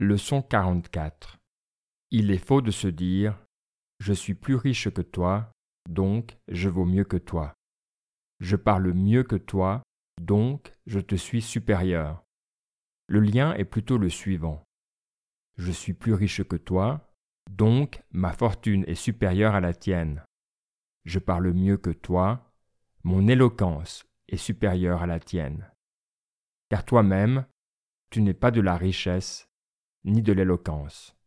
Leçon 44. Il est faux de se dire Je suis plus riche que toi, donc je vaux mieux que toi. Je parle mieux que toi, donc je te suis supérieur. Le lien est plutôt le suivant. Je suis plus riche que toi, donc ma fortune est supérieure à la tienne. Je parle mieux que toi, mon éloquence est supérieure à la tienne. Car toi-même, tu n'es pas de la richesse, ni de l'éloquence.